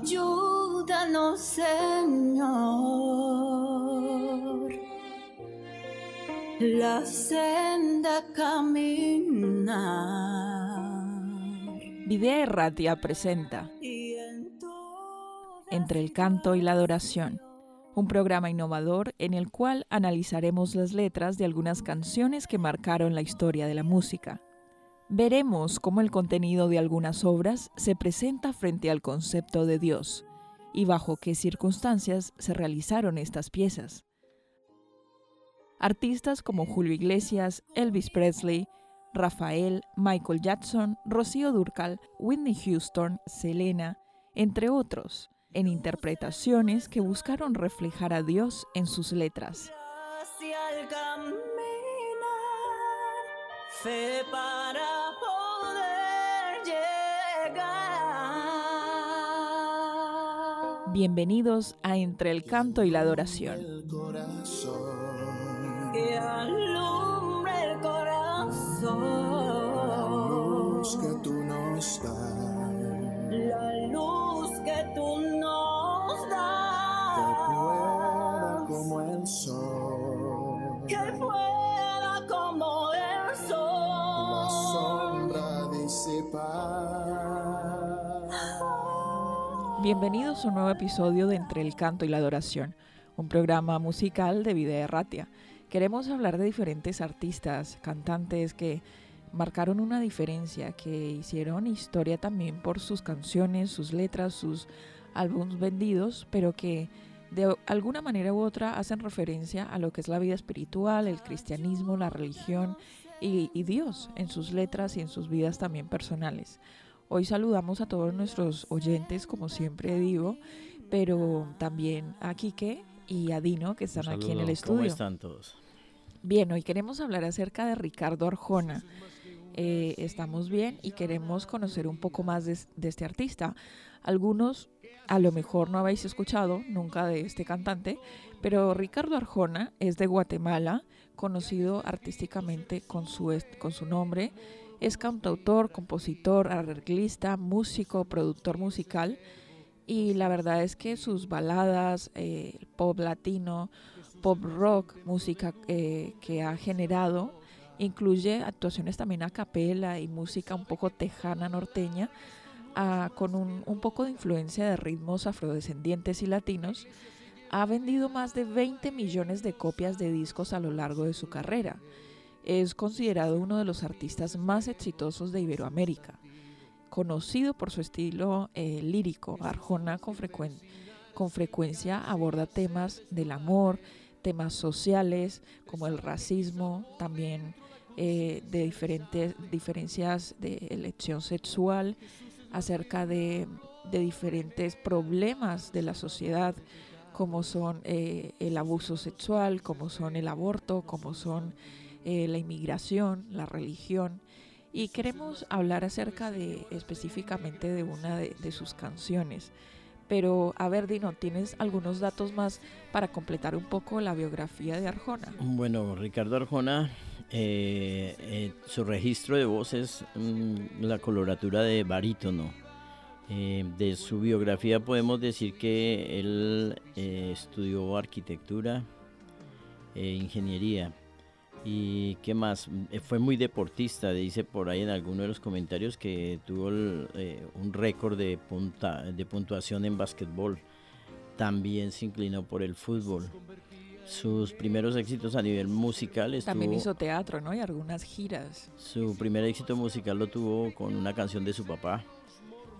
Ayúdanos, Señor, la senda caminar. Videa Erratia presenta Entre el canto y la adoración, un programa innovador en el cual analizaremos las letras de algunas canciones que marcaron la historia de la música. Veremos cómo el contenido de algunas obras se presenta frente al concepto de Dios y bajo qué circunstancias se realizaron estas piezas. Artistas como Julio Iglesias, Elvis Presley, Rafael, Michael Jackson, Rocío Durcal, Whitney Houston, Selena, entre otros, en interpretaciones que buscaron reflejar a Dios en sus letras. Fe para poder llegar. Bienvenidos a Entre el Canto y la Adoración. El corazón. que tú nos das. La luz que tú nos das. Que pueda como el sol. Que pueda como el sol. La sombra disipar. Bienvenidos a un nuevo episodio de Entre el Canto y la Adoración, un programa musical de Vida Erratia. Queremos hablar de diferentes artistas, cantantes que marcaron una diferencia, que hicieron historia también por sus canciones, sus letras, sus álbumes vendidos, pero que de alguna manera u otra hacen referencia a lo que es la vida espiritual, el cristianismo, la religión y, y Dios en sus letras y en sus vidas también personales. Hoy saludamos a todos nuestros oyentes, como siempre digo, pero también a Quique y a Dino, que están aquí en el estudio. ¿Cómo están todos? Bien, hoy queremos hablar acerca de Ricardo Arjona. Eh, estamos bien y queremos conocer un poco más de, de este artista. Algunos a lo mejor no habéis escuchado nunca de este cantante, pero Ricardo Arjona es de Guatemala, conocido artísticamente con su, con su nombre. Es cantautor, compositor, arreglista, músico, productor musical. Y la verdad es que sus baladas, eh, pop latino, pop rock, música eh, que ha generado, incluye actuaciones también a capela y música un poco tejana norteña, ah, con un, un poco de influencia de ritmos afrodescendientes y latinos. Ha vendido más de 20 millones de copias de discos a lo largo de su carrera. Es considerado uno de los artistas más exitosos de Iberoamérica conocido por su estilo eh, lírico. Arjona con, con frecuencia aborda temas del amor, temas sociales como el racismo, también eh, de diferentes diferencias de elección sexual, acerca de, de diferentes problemas de la sociedad como son eh, el abuso sexual, como son el aborto, como son la inmigración, la religión. Y queremos hablar acerca de específicamente de una de, sus canciones. Pero, a ver, Dino, ¿tienes algunos datos más para completar un poco la biografía de Arjona? Bueno, Ricardo Arjona, eh, eh, su registro de voz es mm, la coloratura de barítono. Eh, de su biografía podemos decir que él estudió arquitectura, eh, ingeniería y qué más. Eh, Fue muy deportista, dice por ahí en alguno de los comentarios que tuvo el, eh, un récord de, punta, de puntuación en básquetbol. También se inclinó por el fútbol. Sus primeros éxitos a nivel musical estuvo, También hizo teatro, ¿no? Y algunas giras. su primer éxito musical lo tuvo con una canción de su papá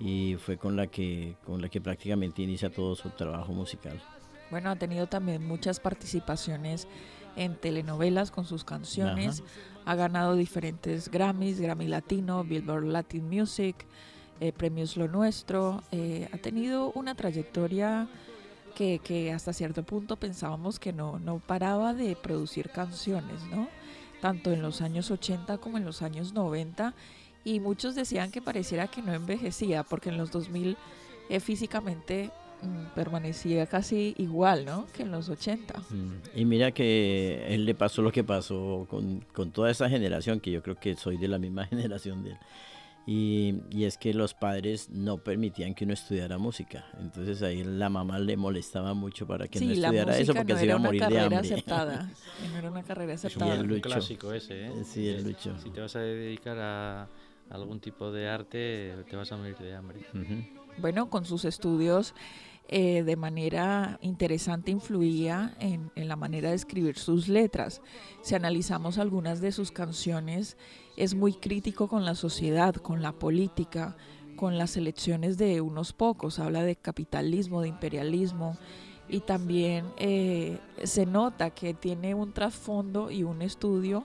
y fue con la que con la que prácticamente inicia todo su trabajo musical. Bueno, ha tenido también muchas participaciones en telenovelas con sus canciones. Ha ganado diferentes Grammys, Grammy Latino, Billboard Latin Music, eh, Premios Lo Nuestro. Eh, ha tenido una trayectoria que, que hasta cierto punto pensábamos que no, no paraba de producir canciones, ¿no? Tanto en los años 80 como en los años 90. y muchos decían que pareciera que no envejecía porque en los 2000 eh, físicamente permanecía casi igual, ¿no? Que en los 80. Mm, Y mira que él le pasó lo que pasó con, con toda esa generación, que yo creo que soy de la misma generación de él. Y, y es que los padres no permitían que uno estudiara música. Entonces ahí la mamá le molestaba mucho para que no sí, la estudiara eso porque no se iba a morir de hambre. aceptada. No era una carrera aceptada. el Un clásico ese, ¿eh? Sí, el Lucho. Si te vas a dedicar a algún tipo de arte, te vas a morir de hambre. Ujú. bueno, con sus estudios eh, de manera interesante influía en, la manera de escribir sus letras. Si analizamos algunas de sus canciones, es muy crítico con la sociedad, con la política, con las elecciones de unos pocos. Habla de capitalismo, de imperialismo y también eh, se nota que tiene un trasfondo y un estudio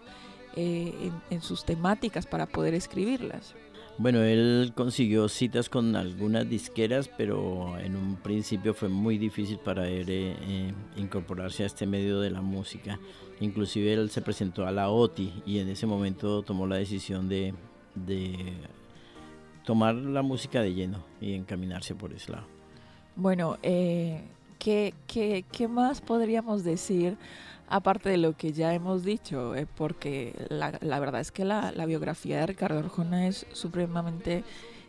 eh, en sus temáticas para poder escribirlas. Bueno, él consiguió citas con algunas disqueras, pero en un principio fue muy difícil para él eh, eh, incorporarse a este medio de la música. Inclusive él se presentó a la OTI y en ese momento tomó la decisión de, de tomar la música de lleno y encaminarse por ese lado. Bueno, eh, ¿qué, qué, qué más podríamos decir aparte de lo que ya hemos dicho? Eh, porque la, la verdad es que la, la biografía de Ricardo Arjona es supremamente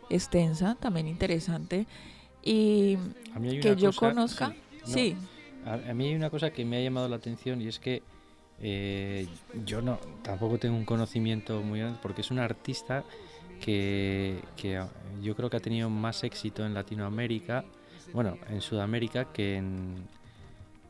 extensa, también interesante. Y que yo cosa- conozca, sí, no, sí, A, a mí hay una cosa que me ha llamado la atención y es que eh, yo no tampoco tengo un conocimiento muy grande porque es un artista que, que ah, yo creo que ha tenido más éxito en Latinoamérica, bueno, en Sudamérica que en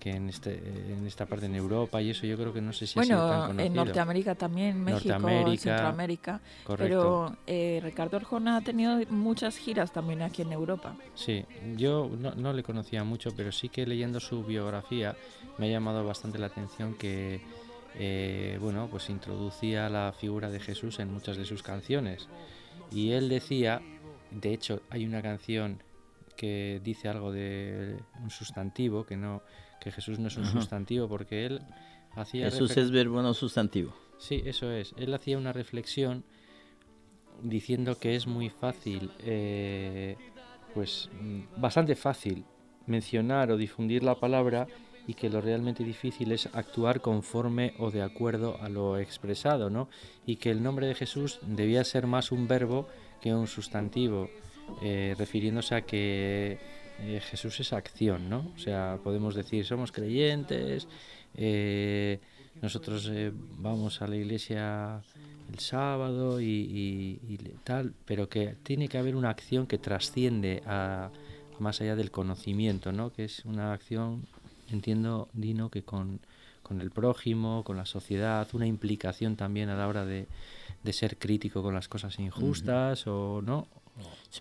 que en, este, en esta parte en Europa y eso yo creo que no sé si ha sido tan bueno, conocido. en Norteamérica también, México, Norteamérica, Centroamérica. Correcto. Pero eh, Ricardo Arjona ha tenido muchas giras también aquí en Europa. Sí, yo no, no le conocía mucho, pero sí que leyendo su biografía me ha llamado bastante la atención que, eh, bueno, pues introducía la figura de Jesús en muchas de sus canciones. Y él decía, de hecho, hay una canción que dice algo de un sustantivo, que no, que Jesús no es un Ajá. sustantivo, porque él hacía Jesús es verbo no sustantivo. Sí, eso es. Él hacía una reflexión diciendo que es muy fácil, eh, pues mm, bastante fácil mencionar o difundir la palabra y que lo realmente difícil es actuar conforme o de acuerdo a lo expresado, ¿no? Y que el nombre de Jesús debía ser más un verbo que un sustantivo, eh, refiriéndose a que eh, Jesús es acción, ¿no? O sea, podemos decir, somos creyentes, eh, nosotros eh, vamos a la iglesia el sábado y, y- tal, pero que tiene que haber una acción que trasciende a más allá del conocimiento, ¿no? Que es una acción, entiendo, Dino, que con, con el prójimo, con la sociedad, una implicación también a la hora de, de ser crítico con las cosas injustas o no.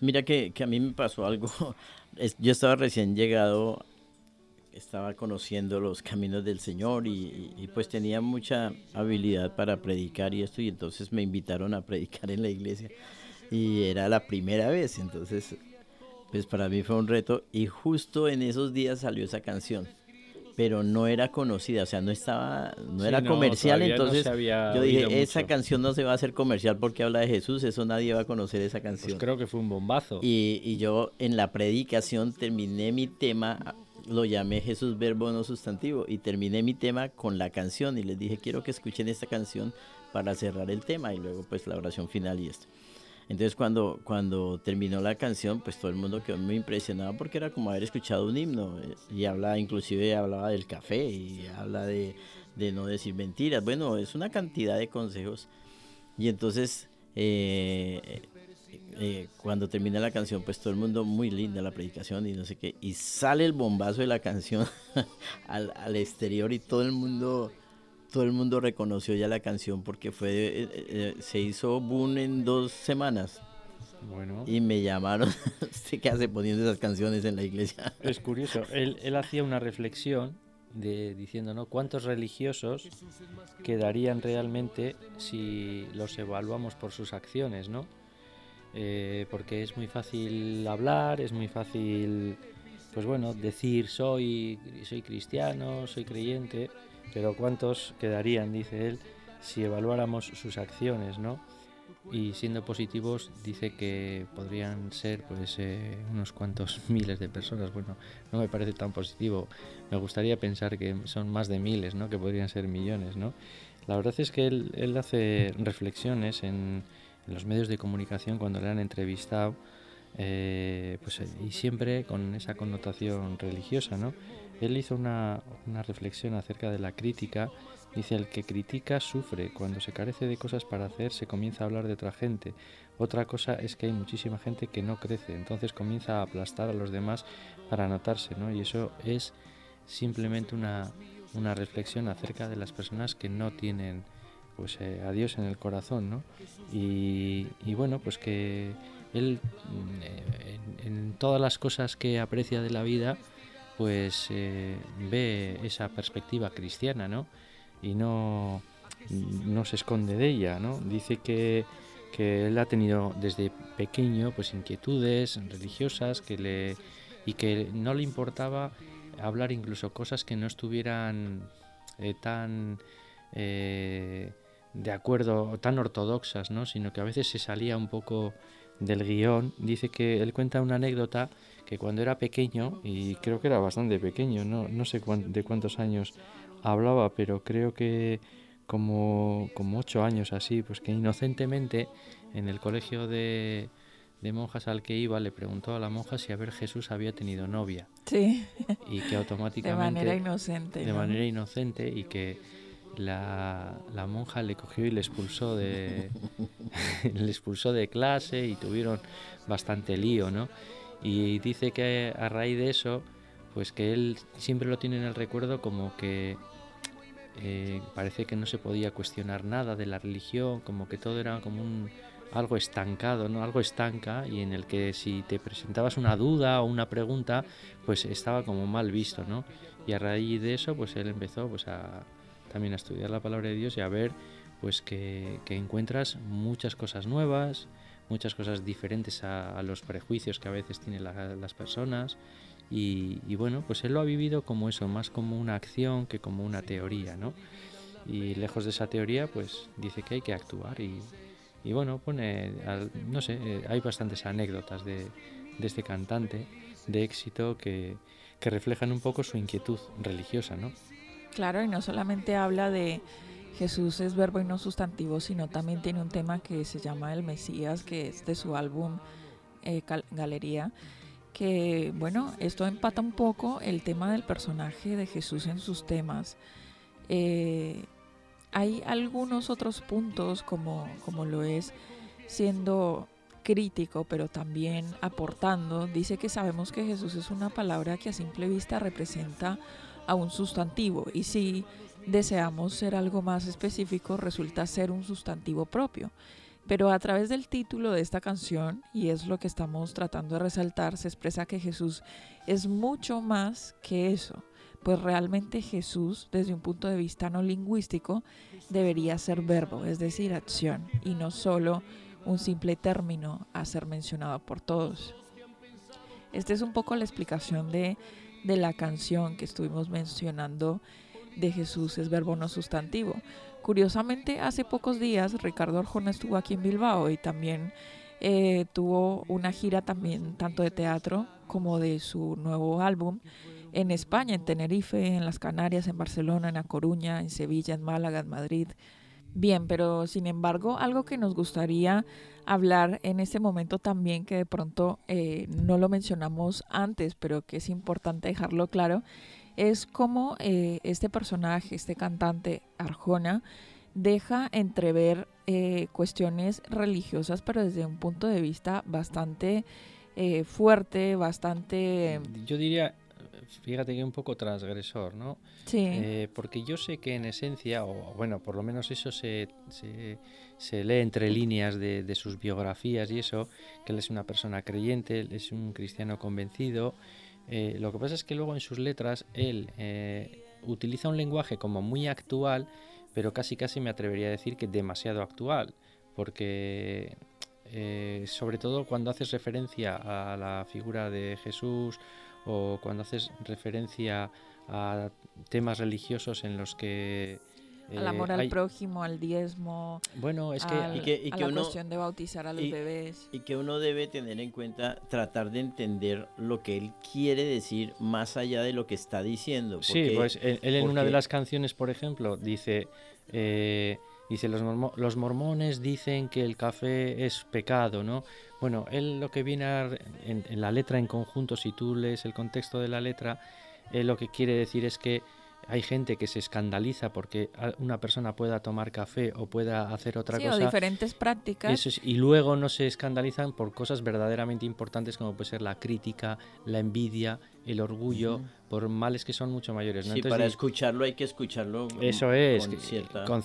Mira que, que a mí me pasó algo. Yo estaba recién llegado, estaba conociendo los caminos del Señor y- y, pues tenía mucha habilidad para predicar y esto y entonces me invitaron a predicar en la iglesia y era la primera vez, entonces pues para mí fue un reto y justo en esos días salió esa canción. Pero no era conocida, o sea, no estaba, no Sí, era no, comercial, no entonces había yo dije, esa mucho". canción no se va a hacer comercial porque habla de Jesús, eso nadie va a conocer esa canción. Pues creo que fue un bombazo. Y, y yo en la predicación terminé mi tema, lo llamé Jesús verbo no sustantivo, y terminé mi tema con la canción y les dije quiero que escuchen esta canción para cerrar el tema y luego pues la oración final y esto. Entonces cuando, cuando terminó la canción pues todo el mundo quedó muy impresionado porque era como haber escuchado un himno eh, y habla inclusive hablaba del café y habla de, de no decir mentiras. Bueno, es una cantidad de consejos y entonces eh, eh, cuando termina la canción, pues todo el mundo muy linda la predicación y no sé qué, y sale el bombazo de la canción al, al exterior y todo el mundo, todo el mundo reconoció ya la canción porque fue, eh, eh, se hizo boom en dos semanas Bueno, y me llamaron, ¿usted qué hace poniendo esas canciones en la iglesia? es curioso. Él, él hacía una reflexión de diciendo, ¿no? ¿Cuántos religiosos quedarían realmente si los evaluamos por sus acciones, ¿no? Eh, porque es muy fácil hablar, es muy fácil, pues bueno, decir soy, soy cristiano, soy creyente, pero ¿cuántos quedarían, dice él, si evaluáramos sus acciones, ¿no? y siendo positivos dice que podrían ser pues eh, unos cuantos miles de personas. Bueno, no me parece tan positivo. Me gustaría pensar que son más de miles, ¿no? Que podrían ser millones, ¿no? La verdad es que él, él hace reflexiones en, en, los medios de comunicación cuando le han entrevistado, eh, pues, y siempre con esa connotación religiosa, ¿no? Él hizo una, reflexión acerca de la crítica Dice, el que critica sufre. Cuando se carece de cosas para hacer, se comienza a hablar de otra gente. Otra cosa es que hay muchísima gente que no crece, entonces comienza a aplastar a los demás para notarse, ¿no? Y eso es simplemente una, reflexión acerca de las personas que no tienen pues eh, a Dios en el corazón, ¿no? Y, bueno, pues que él mm, en, en, todas las cosas que aprecia de la vida, pues eh, ve esa perspectiva cristiana, ¿no? y no, no se esconde de ella, ¿no? Dice que, que él ha tenido desde pequeño pues inquietudes religiosas que le y que no le importaba hablar incluso cosas que no estuvieran eh, tan eh, de acuerdo tan ortodoxas no sino que a veces se salía un poco del guion dice que él cuenta una anécdota que cuando era pequeño y creo que era bastante pequeño no, no sé de cuántos años hablaba, pero creo que como, como ocho años así, pues que inocentemente en el colegio de, de monjas al que iba le preguntó a la monja si a ver Jesús había tenido novia. Sí. Y que automáticamente... De manera inocente. De manera inocente y que la, la, monja le cogió y le expulsó de le expulsó de clase y tuvieron bastante lío, ¿no? Y dice que a raíz de eso, pues que él siempre lo tiene en el recuerdo como que eh, parece que no se podía cuestionar nada de la religión, como que todo era como un algo estancado, ¿no? Algo estanca y en el que si te presentabas una duda o una pregunta, pues estaba como mal visto, ¿no? Y a raíz de eso, pues él empezó pues a también a estudiar la palabra de Dios y a ver pues que, que encuentras muchas cosas nuevas, muchas cosas diferentes a, a los prejuicios que a veces tienen la, las personas y, y, bueno, pues él lo ha vivido como eso, más como una acción que como una teoría, ¿no? Y lejos de esa teoría, pues dice que hay que actuar y, y bueno, pone, no sé, eh, hay bastantes anécdotas de, de este cantante de éxito que, que reflejan un poco su inquietud religiosa, ¿no? Claro, y no solamente habla de Jesús es verbo y no sustantivo, sino también tiene un tema que se llama El Mesías, que es de su álbum eh, Galería, que bueno, esto empata un poco el tema del personaje de Jesús en sus temas. Eh, hay algunos otros puntos como, como lo es siendo crítico, pero también aportando. Dice que sabemos que Jesús es una palabra que a simple vista representa a un sustantivo y si deseamos ser algo más específico resulta ser un sustantivo propio. Pero a través del título de esta canción, y es lo que estamos tratando de resaltar, se expresa que Jesús es mucho más que eso, pues realmente Jesús, desde un punto de vista no lingüístico, debería ser verbo, es decir, acción, y no solo un simple término a ser mencionado por todos. Esta es un poco la explicación de, de la canción que estuvimos mencionando de Jesús es verbo no sustantivo. Curiosamente, hace pocos días Ricardo Arjona estuvo aquí en Bilbao y también eh, tuvo una gira también tanto de teatro como de su nuevo álbum en España, en Tenerife, en las Canarias, en Barcelona, en A Coruña, en Sevilla, en Málaga, en Madrid. Bien, pero sin embargo, algo que nos gustaría hablar en este momento también, que de pronto eh, no lo mencionamos antes, pero que es importante dejarlo claro, es como eh, este personaje, este cantante Arjona, deja entrever eh, cuestiones religiosas, pero desde un punto de vista bastante eh, fuerte, bastante... Yo diría, fíjate que un poco transgresor, ¿no? Sí. Eh, porque yo sé que en esencia, o bueno, por lo menos eso se, se, se lee entre líneas de, de, sus biografías y eso, que él es una persona creyente, él es un cristiano convencido, eh, lo que pasa es que luego en sus letras él eh, utiliza un lenguaje como muy actual, pero casi casi me atrevería a decir que demasiado actual, porque eh, sobre todo cuando haces referencia a la figura de Jesús o cuando haces referencia a temas religiosos en los que Al amor al hay- prójimo, al diezmo, Bueno, es que al- Y que- y a la uno- cuestión de bautizar a los y- bebés. Y que uno debe tener en cuenta, tratar de entender lo que él quiere decir más allá de lo que está diciendo. Sí, pues él, él en una de las canciones, por ejemplo, dice, eh, dice los, mormo- los mormones dicen que el café es pecado, ¿no? Bueno, él lo que viene a en, en la letra en conjunto, si tú lees el contexto de la letra, él lo que quiere decir es que hay gente que se escandaliza porque una persona pueda tomar café o pueda hacer otra Sí, o cosa. diferentes prácticas. Eso es, y luego no se escandalizan por cosas verdaderamente importantes como puede ser la crítica, la envidia, el orgullo, por males que son mucho mayores. ¿no? Sí, Entonces, para escucharlo hay que escucharlo eso es, con cierta... con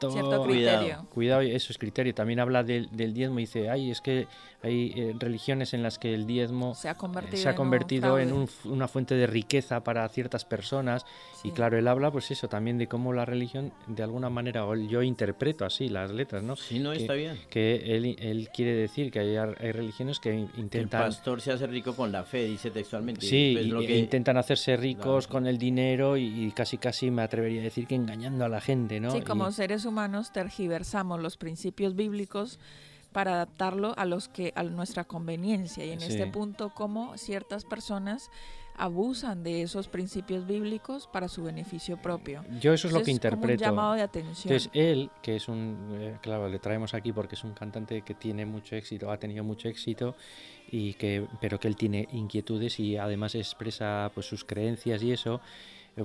cierto, criterio. cuidado, y eso es criterio. También habla del, del diezmo y dice, ay, es que hay eh, religiones en las que el diezmo Se ha eh, convertido, se ha en un en una fuente de riqueza para ciertas personas. Y claro, él habla pues eso también de cómo la religión, de alguna manera, o yo interpreto así las letras, ¿no? Sí, no, que- está bien. Que él, él quiere decir que hay, religiones que Que el intentan... pastor se hace rico con la fe, dice textualmente. Sí, Pues y- lo e que- intentan hacerse ricos Claro. con el dinero y, y casi casi me atrevería a decir que engañando a la gente, ¿no? Sí, Y- como seres humanos tergiversamos los principios bíblicos para adaptarlo a los que a nuestra conveniencia y en este Sí. punto como ciertas personas abusan de esos principios bíblicos para su beneficio propio. yo eso es lo que Entonces, interpreto. un llamado de atención. Entonces él, que es un, eh, claro, le traemos aquí porque es un cantante que tiene mucho éxito, ha tenido mucho éxito y que, pero que él tiene inquietudes y además expresa pues sus creencias y eso,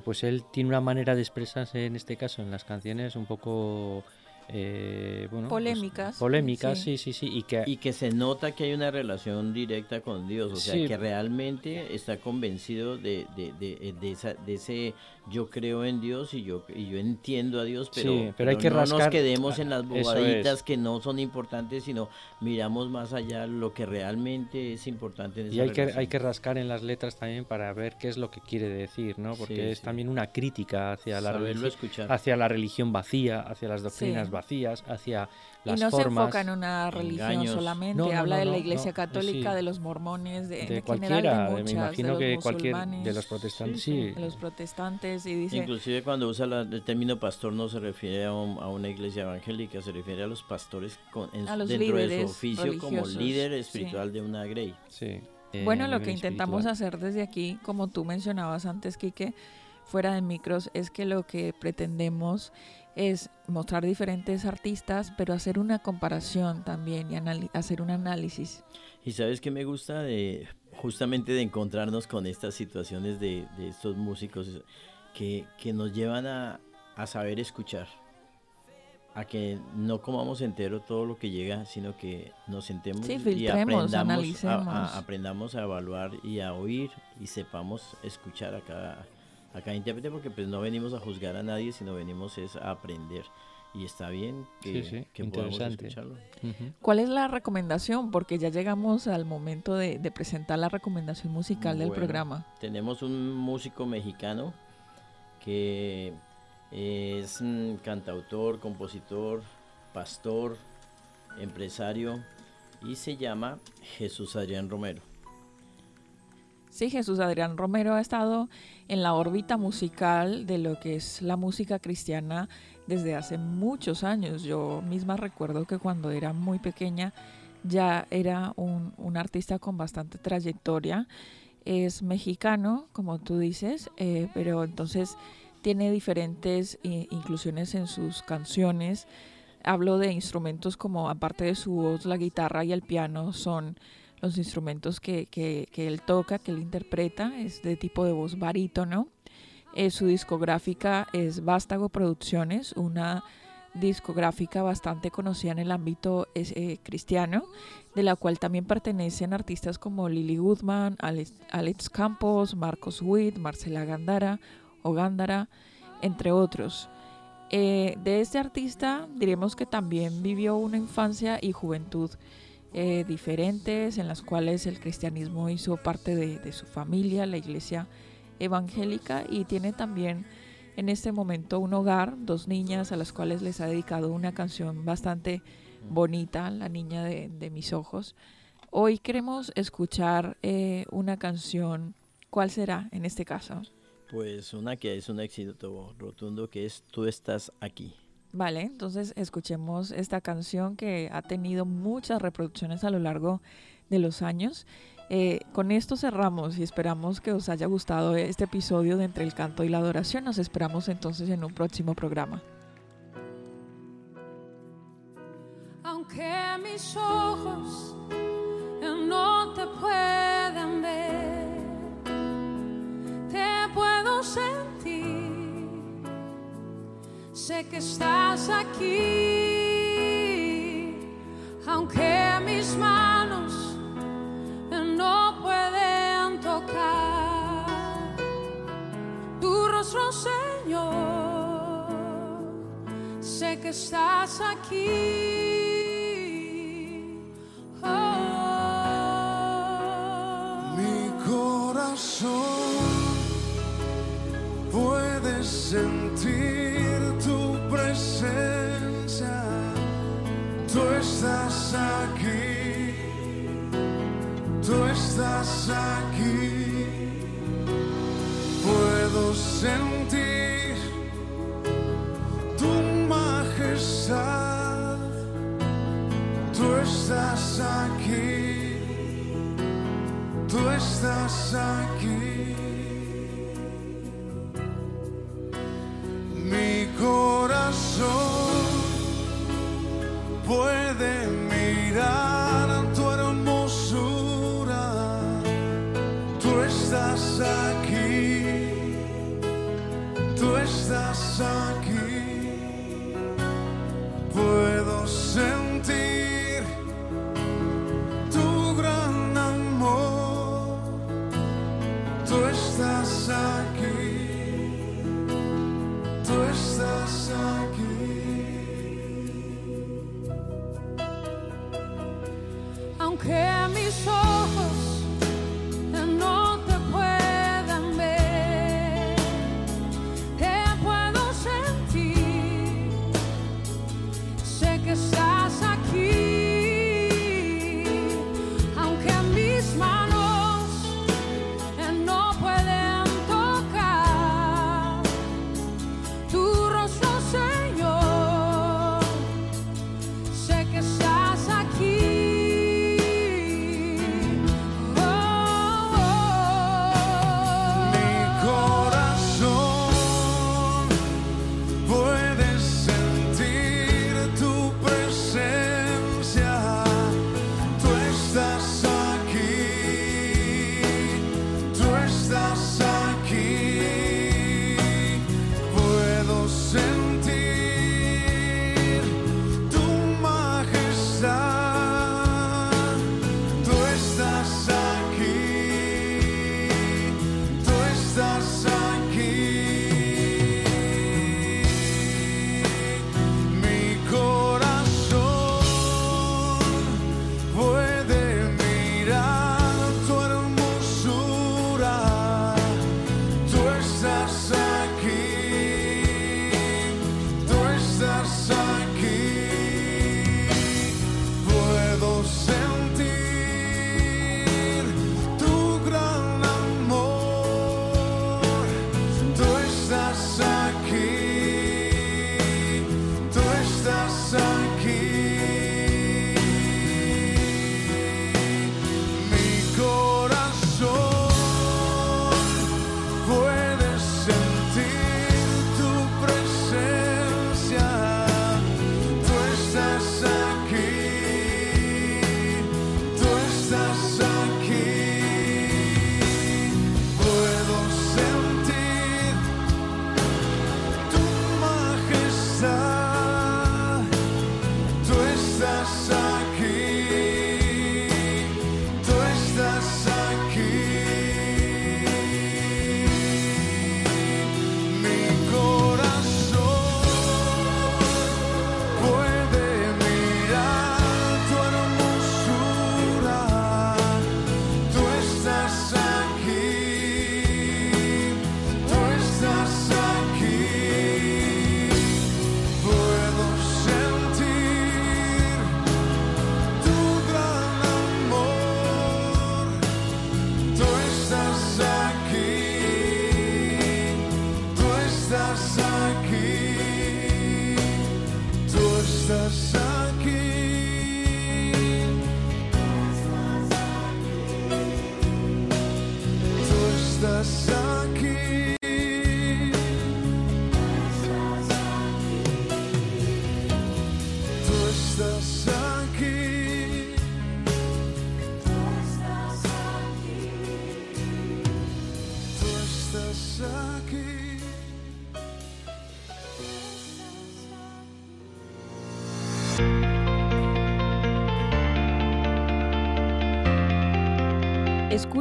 pues él tiene una manera de expresarse en este caso en las canciones un poco eh, bueno, pues, Polémicas, polémicas, sí. sí, sí, sí, y que Y que se nota que hay una relación directa con Dios, o sea, Sí. que realmente está convencido de, de, de, de esa, de ese yo creo en Dios y yo, y yo entiendo a Dios, pero, Sí, pero hay que no nos quedemos en las Eso es. bobaditas que no son importantes, sino miramos más allá lo que realmente es importante en esa Y hay que, hay que rascar en las letras también para ver qué es lo que quiere decir, ¿no? Porque Sí, es sí. también una crítica hacia la, religión, escuchar. hacia la religión vacía, hacia las doctrinas Sí. Vacías, hacia y las no se formas. enfoca en una religión engaños. solamente, No, no, habla no, de la no, iglesia no, católica, sí. de los mormones, de, de general cualquiera, de de- muchas, me imagino de que los cualquier de los protestantes, Sí, sí. de los protestantes y dice Inclusive cuando usa la- el término pastor no se refiere a, un- a una iglesia evangélica, se refiere a los pastores con- en- A los dentro de su oficio como líder sí. espiritual de una grey. sí. Bueno, Eh, lo nivel que intentamos espiritual. hacer desde aquí, como tú mencionabas antes, Quique, fuera de micros, es que lo que pretendemos es mostrar diferentes artistas, pero hacer una comparación también y hacer un análisis. Y sabes que me gusta de justamente de encontrarnos con estas situaciones de, de estos músicos que, que nos llevan a, a saber escuchar, a que no comamos entero todo lo que llega, sino que nos sentemos Sí, y filtremos, aprendamos a, analicemos. a- aprendamos a evaluar y a oír y sepamos escuchar a cada, a cada intérprete, porque pues no venimos a juzgar a nadie, sino venimos es a aprender. Y está bien que, Sí, sí, que podamos interesante. escucharlo. ¿Cuál es la recomendación? Porque ya llegamos al momento de, de presentar la recomendación musical del programa. Tenemos un músico mexicano que es mm, cantautor, compositor, pastor, empresario y se llama Jesús Adrián Romero. Sí, Jesús Adrián Romero ha estado en la órbita musical de lo que es la música cristiana desde hace muchos años. Yo misma recuerdo que cuando era muy pequeña ya era un, artista con bastante trayectoria. Es mexicano, como tú dices, eh, pero entonces tiene diferentes inclusiones en sus canciones. Hablo de instrumentos como, aparte de su voz, la guitarra y el piano son los instrumentos que, que- que él toca, que él interpreta, es de tipo de voz barítono. Eh, su discográfica es Vástago Producciones, una discográfica bastante conocida en el ámbito eh, cristiano, de la cual también pertenecen artistas como Lily Goodman, Alex, Alex Campos, Marcos Witt, Marcela Gandara o Gándara, entre otros. Eh, de este artista diremos que también vivió una infancia y juventud eh, diferentes en las cuales el cristianismo hizo parte de, su familia, la iglesia evangélica y tiene también en este momento un hogar, dos niñas a las cuales les ha dedicado una canción bastante bonita, La niña de, de mis ojos. Hoy queremos escuchar eh, una canción, ¿cuál será en este caso? Pues una que es un éxito rotundo que es Tú estás aquí. Vale, entonces escuchemos esta canción que ha tenido muchas reproducciones a lo largo de los años. Eh, con esto cerramos y esperamos que os haya gustado este episodio de Entre el Canto y la Adoración. Nos esperamos entonces en un próximo programa. Aunque mis ojos Que estás aquí, aunque mis manos no pueden tocar tu rostro, Señor. Sé que estás aquí. Oh. Mi corazón puede sentir tu presencia. Tú estás aquí. Tú estás aquí. Puedo sentir tu majestad. Tú estás aquí. Tú estás aquí. Tu estás aqui.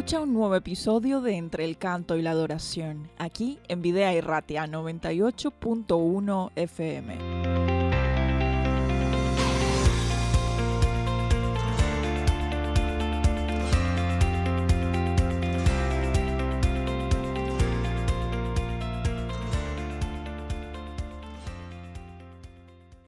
Escucha un nuevo episodio de Entre el Canto y la Adoración, aquí en Videa Irratia 98.1 FM.